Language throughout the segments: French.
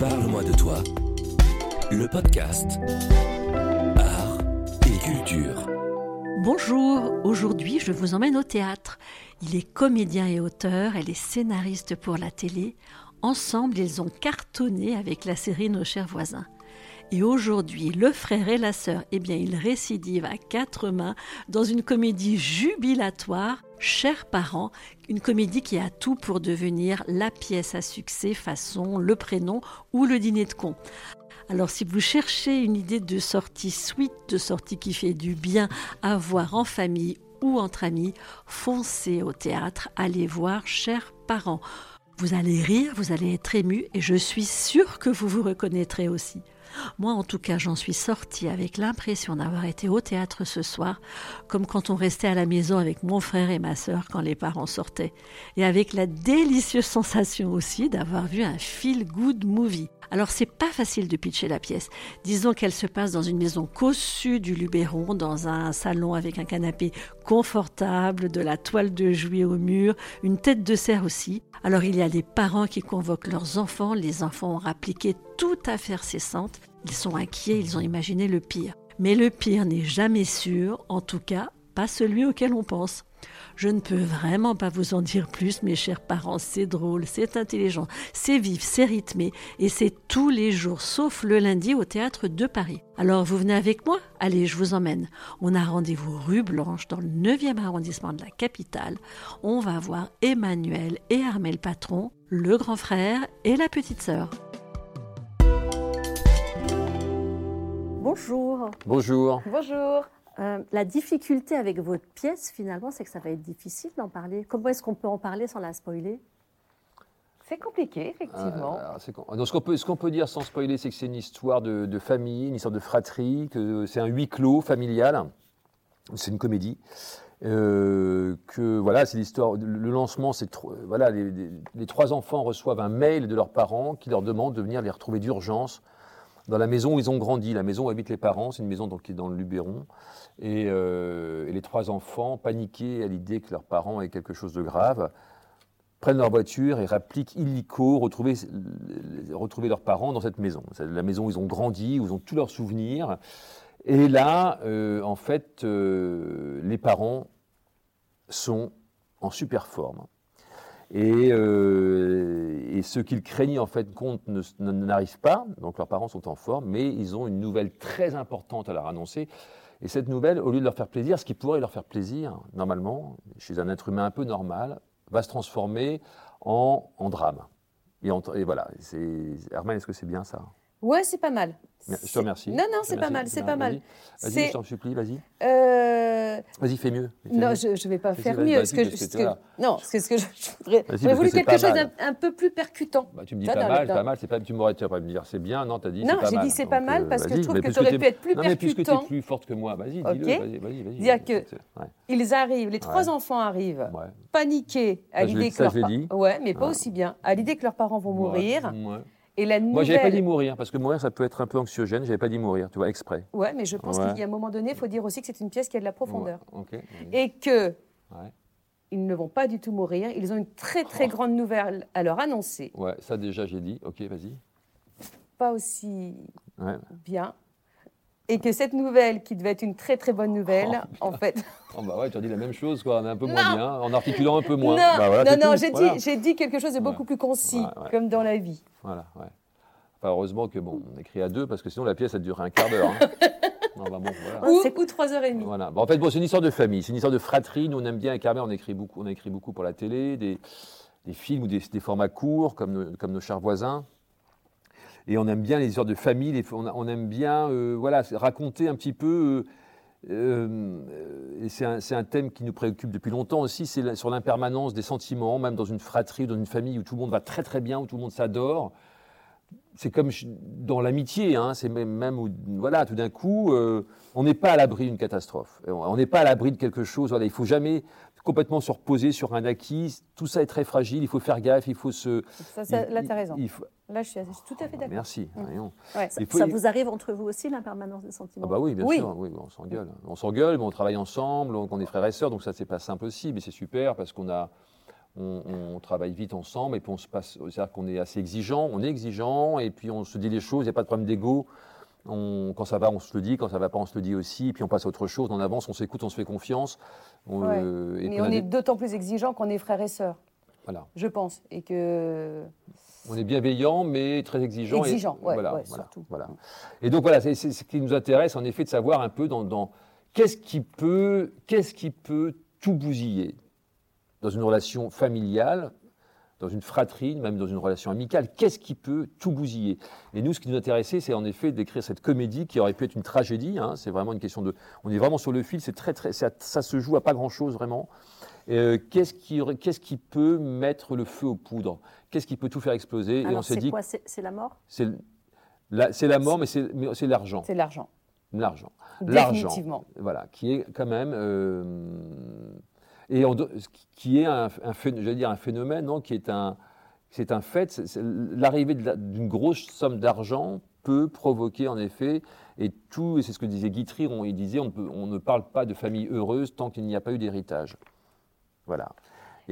Parle-moi de toi. Le podcast Art et culture. Bonjour, aujourd'hui je vous emmène au théâtre. Il est comédien et auteur, elle est scénariste pour la télé. Ensemble, ils ont cartonné avec la série Nos chers voisins. Et aujourd'hui, le frère et la sœur, eh bien, ils récidivent à quatre mains dans une comédie jubilatoire, Chers parents, une comédie qui a tout pour devenir la pièce à succès façon Le prénom ou Le dîner de con. Alors si vous cherchez une idée de sortie sweet, de sortie qui fait du bien à voir en famille ou entre amis, foncez au théâtre, allez voir Chers parents. Vous allez rire, vous allez être ému et je suis sûre que vous vous reconnaîtrez aussi. Moi, en tout cas, j'en suis sortie avec l'impression d'avoir été au théâtre ce soir, comme quand on restait à la maison avec mon frère et ma sœur quand les parents sortaient, et avec la délicieuse sensation aussi d'avoir vu un feel-good movie. Alors c'est pas facile de pitcher la pièce. Disons qu'elle se passe dans une maison cossue du Luberon, dans un salon avec un canapé confortable, de la toile de jouet au mur, une tête de serre aussi. Alors il y a des parents qui convoquent leurs enfants, les enfants ont rappliqué toute affaire cessante, ils sont inquiets, ils ont imaginé le pire. Mais le pire n'est jamais sûr, en tout cas pas celui auquel on pense. Je ne peux vraiment pas vous en dire plus, mes chers parents. C'est drôle, c'est intelligent, c'est vif, c'est rythmé, et c'est tous les jours, sauf le lundi au théâtre de Paris. Alors vous venez avec moi? Allez, je vous emmène. On a rendez-vous rue Blanche, dans le 9e arrondissement de la capitale. On va voir Emmanuel et Armel Patron, le grand frère et la petite sœur. Bonjour. Bonjour. Bonjour. Euh, la difficulté avec votre pièce, finalement, c'est que ça va être difficile d'en parler. Comment est-ce qu'on peut en parler sans la spoiler? C'est compliqué, effectivement. Euh, donc, ce qu'on peut, dire sans spoiler, c'est que c'est une histoire de, de, famille, une histoire de fratrie, que c'est un huis clos familial. C'est une comédie. Euh, que voilà, c'est l'histoire. Le lancement, c'est voilà, les, les, les, trois enfants reçoivent un mail de leurs parents qui leur demande de venir les retrouver d'urgence dans la maison où ils ont grandi, la maison où habitent les parents. C'est une maison donc, qui est dans le Luberon. Et, euh, les trois enfants, paniqués à l'idée que leurs parents aient quelque chose de grave, prennent leur voiture et rappliquent illico retrouver, retrouver leurs parents dans cette maison. C'est la maison où ils ont grandi, où ils ont tous leurs souvenirs. Et là, euh, en fait, euh, les parents sont en super forme. Et, et ce qu'ils craignaient en fait compte n'arrive pas, donc leurs parents sont en forme, mais ils ont une nouvelle très importante à leur annoncer. Et cette nouvelle, au lieu de leur faire plaisir, ce qui pourrait leur faire plaisir, normalement, chez un être humain un peu normal, va se transformer en, drame. Et voilà, Herman, est-ce que c'est bien ça? Ouais, c'est pas mal. Je te remercie. Non, non, c'est pas mal, c'est pas mal. Vas-y, je t'en supplie, vas-y. Euh... Vas-y, fais mieux. Fais non, mieux. je ne vais pas faire mieux. Parce que, parce que, non, c'est ce que je, voudrais. J'aurais voulu quelque chose d'un un peu plus percutant. Bah, tu me dis pas mal, pas mal. C'est pas, tu m'aurais pas me dire c'est bien. Non, tu as dit Non, j'ai dit c'est pas mal parce que je trouve que tu aurais pu être plus percutant. Non, mais puisque tu es plus forte que moi, vas-y, dis-le. Vas-y, vas-y. Dire que ils arrivent, les trois enfants arrivent, paniqués à l'idée que leurs parents. Ouais, mais pas aussi bien. À l'idée que leurs parents vont mourir. Et la nouvelle... Moi, j'avais pas dit mourir, parce que mourir, ça peut être un peu anxiogène. J'avais pas dit mourir, tu vois, exprès. Ouais, mais je pense ouais. qu'il y a un moment donné, il faut dire aussi que c'est une pièce qui a de la profondeur. Ouais. Okay. Et que ouais. ils ne vont pas du tout mourir. Ils ont une très très oh. grande nouvelle à leur annoncer. Ouais, ça déjà j'ai dit. Ok, vas-y. Pas aussi bien. Et que cette nouvelle, qui devait être une très très bonne nouvelle, oh, en fait. Oh bah ouais, tu as dit la même chose, quoi. On est un peu moins bien, en articulant un peu moins. Non, bah voilà, non, non j'ai voilà. dit, dit quelque chose de beaucoup plus concis, ouais, comme dans la vie. Voilà, ouais. Enfin, heureusement que bon, on écrit à deux, parce que sinon la pièce, elle durerait un quart d'heure. Hein. non, bah bon, voilà. Ou, ou trois heures et demie. Voilà. Bon, en fait, bon, c'est une histoire de famille, c'est une histoire de fratrie. Nous, on aime bien, Carmen, on écrit beaucoup, on a écrit beaucoup pour la télé, des, des films ou des, des, formats courts, comme nos, comme nos chers voisins. Et on aime bien les histoires de famille, on, aime bien euh, voilà, raconter un petit peu. Euh, euh, c'est un, thème qui nous préoccupe depuis longtemps aussi, c'est sur l'impermanence des sentiments, même dans une fratrie, dans une famille où tout le monde va très très bien, où tout le monde s'adore. C'est comme dans l'amitié, hein, c'est même, voilà, tout d'un coup, euh, on n'est pas à l'abri d'une catastrophe. On n'est pas à l'abri de quelque chose. Voilà, il faut jamais complètement se reposer sur un acquis. Tout ça est très fragile. Il faut faire gaffe. Il faut se. Ça, ça, là, tu as raison. Faut... Là, je suis, tout à fait d'accord. Merci. Mmh. Ouais, ça, faut... ça, vous arrive entre vous aussi, l'impermanence des sentiments? Ah bah Oui, bien oui. sûr. Oui, on s'engueule. On s'engueule, mais on travaille ensemble, on est frères et sœurs, donc ça, c'est pas simple aussi, mais c'est super parce qu'on a. on, travaille vite ensemble et puis on se passe, c'est-à-dire qu'on est assez exigeant, on est exigeant et puis on se dit les choses, il n'y a pas de problème d'ego. Quand ça va, on se le dit, quand ça va pas, on se le dit aussi, et puis on passe à autre chose, on avance, on s'écoute, on se fait confiance. Euh, Mais on, est d'autant plus exigeant qu'on est frères et sœurs. Voilà. Je pense. Et que. On est bienveillant, mais très exigeant. Exigeant, et, voilà, surtout. Voilà. Et donc voilà, c'est ce qui nous intéresse en effet de savoir un peu dans, qu'est-ce qui peut, qu'est-ce qui peut tout bousiller dans une relation familiale, dans une fratrie, même dans une relation amicale, qu'est-ce qui peut tout bousiller? Et nous, ce qui nous intéressait, c'est en effet d'écrire cette comédie qui aurait pu être une tragédie. Hein. c'est vraiment une question de. On est vraiment sur le fil. C'est très, très. Ça, se joue à pas grand-chose vraiment. Euh, qu'est-ce qui, qu'est-ce qui peut mettre le feu aux poudres? Qu'est-ce qui peut tout faire exploser? Et on s'est dit. C'est la mort? C'est la, la, mort, mais c'est l'argent. C'est l'argent. L'argent. L'argent. Voilà, qui est quand même. Euh, et qui est un, dire un phénomène, non, qui est un, c'est un fait. L'arrivée d'une grosse somme d'argent peut provoquer en effet, et tout, et c'est ce que disait Guy Trier, il disait on, on, ne parle pas de famille heureuse tant qu'il n'y a pas eu d'héritage. Voilà.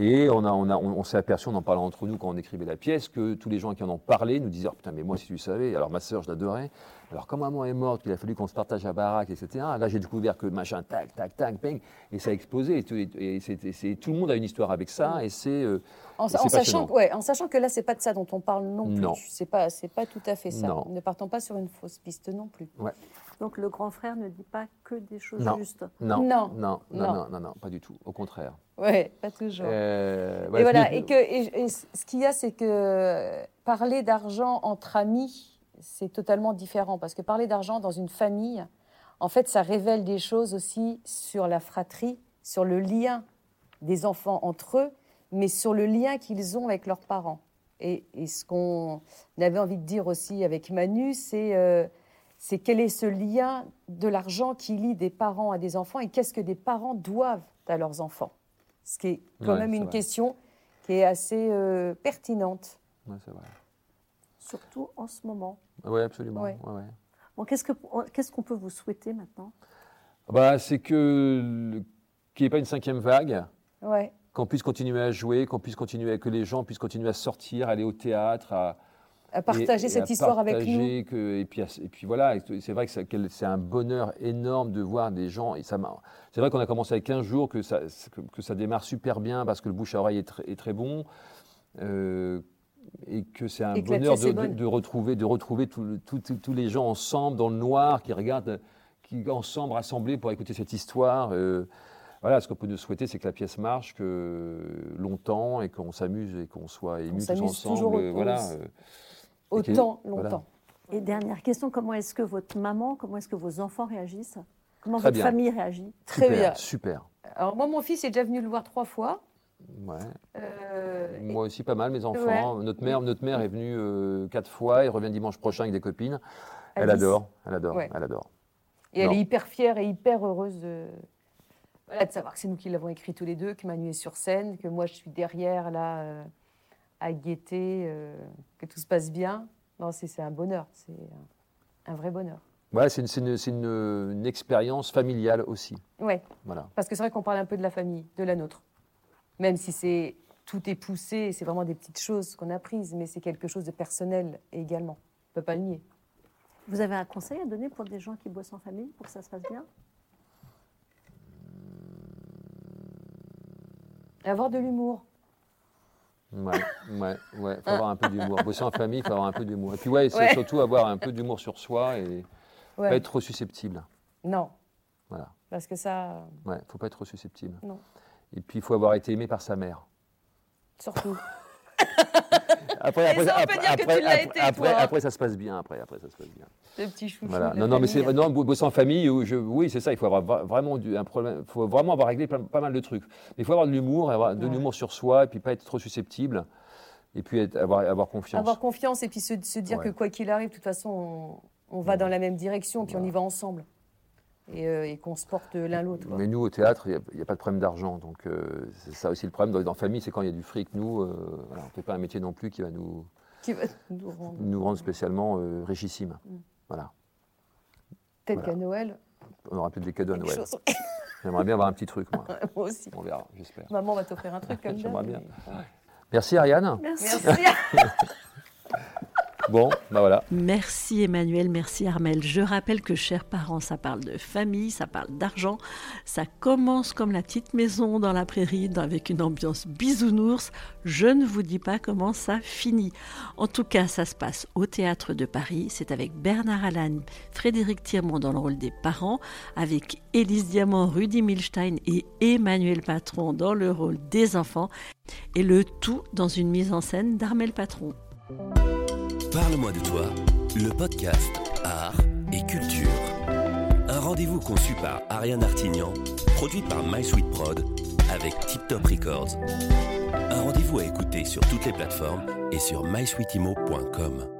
Et on, a, on, a, on, s'est aperçu, en en parlant entre nous quand on écrivait la pièce, que tous les gens qui en ont parlé nous disaient oh, Putain, mais moi, si tu savais, alors ma sœur, je l'adorais. Alors, quand maman est morte, qu'il a fallu qu'on se partage la baraque, etc., là, j'ai découvert que machin, tac, tac, tac, ping, et ça a explosé. Et, tout, et, tout le monde a une histoire avec ça, et c'est. Euh, en, sachant, ouais, en sachant que là, c'est pas de ça dont on parle non plus. Non. C'est pas, c'est pas tout à fait ça. Ne partons pas sur une fausse piste non plus. Ouais. Donc le grand frère ne dit pas que des choses justes. Non. Non. Non, non, non, non, pas du tout. Au contraire. Oui, pas toujours. Euh, et voilà. Et, que, et, ce qu'il y a, c'est que parler d'argent entre amis, c'est totalement différent. Parce que parler d'argent dans une famille, en fait, ça révèle des choses aussi sur la fratrie, sur le lien des enfants entre eux, mais sur le lien qu'ils ont avec leurs parents. Et, ce qu'on avait envie de dire aussi avec Manu, c'est euh, c'est quel est ce lien de l'argent qui lie des parents à des enfants et qu'est-ce que des parents doivent à leurs enfants Ce qui est quand même une question qui est assez euh, pertinente. Oui, c'est vrai. Surtout en ce moment. Oui, absolument. Bon, qu'est-ce qu'on peut vous souhaiter maintenant? Bah, C'est que qu'il n'y ait pas une cinquième vague. Ouais. Qu'on puisse continuer à jouer, qu'on puisse continuer, que les gens puissent continuer à sortir, aller au théâtre, à, à partager cette histoire avec nous. Que, et, puis, et puis voilà, c'est vrai que c'est un bonheur énorme de voir des gens. Et ça c'est vrai qu'on a commencé avec 15 jours, que ça, que, ça démarre super bien parce que le bouche à oreille est, très bon. Euh, et que c'est un bonheur de, retrouver, de retrouver tous les gens ensemble dans le noir qui regardent, qui ensemble rassemblés pour écouter cette histoire. Euh, voilà, ce qu'on peut nous souhaiter, c'est que la pièce marche, que longtemps et qu'on s'amuse et qu'on soit émus tous ensemble. Voilà. Autant longtemps. Et dernière question, comment est-ce que votre maman, comment est-ce que vos enfants réagissent? Comment votre famille réagit? Très bien. Super. Alors moi, mon fils est déjà venu le voir trois fois. Ouais. Euh, moi aussi pas mal, mes enfants. Notre mère, notre mère est venue euh, quatre fois. Elle revient dimanche prochain avec des copines. Elle adore, elle adore, elle adore. Et elle est hyper fière et hyper heureuse de, de savoir que c'est nous qui l'avons écrit tous les deux, que Manu est sur scène, que moi je suis derrière là. Euh, à guetter, euh, que tout se passe bien. Non, c'est un bonheur, c'est un, vrai bonheur. Ouais, c'est une, une, une, expérience familiale aussi. Oui, voilà. parce que c'est vrai qu'on parle un peu de la famille, de la nôtre. Même si c'est tout est poussé, c'est vraiment des petites choses qu'on a prises, mais c'est quelque chose de personnel également. On ne peut pas le nier. Vous avez un conseil à donner pour des gens qui bossent en famille pour que ça se passe bien? Avoir de l'humour. Ouais, ouais, ouais. Faut avoir un peu d'humour. Bosser en famille, il faut avoir un peu d'humour. Et puis, ouais, c'est surtout avoir un peu d'humour sur soi et pas être trop susceptible. Non. Voilà. Parce que ça. Ouais, faut pas être trop susceptible. Non. Et puis, il faut avoir été aimé par sa mère. Surtout. après, après, après, après, ça se passe bien. Après, après, ça se passe bien. Le petit chouchou. Voilà. Non, non, mais c'est non, bosser en famille. Je, oui, c'est ça. Il faut avoir vraiment un problème. faut vraiment avoir réglé pas, mal de trucs. Mais il faut avoir de l'humour, avoir de l'humour sur soi, et puis pas être trop susceptible. Et puis avoir, avoir confiance. Avoir confiance et puis se, dire que quoi qu'il arrive, de toute façon, on, va dans la même direction, puis on y va ensemble. Euh, et, qu'on se porte l'un l'autre. Mais nous, au théâtre, il n'y a, pas de problème d'argent. Donc, euh, c'est ça aussi le problème. Dans, dans la famille, c'est quand il y a du fric. Nous, euh, on ne fait pas un métier non plus qui va nous, qui va nous, rendre... nous rendre spécialement richissimes. Mm. Voilà. Peut-être qu'à Noël. On aura peut-être des cadeaux à Noël. J'aimerais bien avoir un petit truc, moi. moi aussi. On verra, j'espère. Maman va t'offrir un truc comme ça. J'aimerais bien. Merci Ariane. Merci. Bon, bah voilà. Merci Emmanuel, merci Armel. Je rappelle que, chers parents, ça parle de famille, ça parle d'argent. Ça commence comme la petite maison dans la prairie, avec une ambiance bisounours. Je ne vous dis pas comment ça finit. En tout cas, ça se passe au Théâtre de Paris. C'est avec Bernard Allan, Frédéric Thiermont dans le rôle des parents, avec Élise Diamant, Rudy Milstein et Emmanuel Patron dans le rôle des enfants. Et le tout dans une mise en scène d'Armel Patron. Parle-moi de toi, le podcast Art et Culture. Un rendez-vous conçu par Ariane Artignan, produit par My avec Tip Top Records. Un rendez-vous à écouter sur toutes les plateformes et sur mysweetimo.com.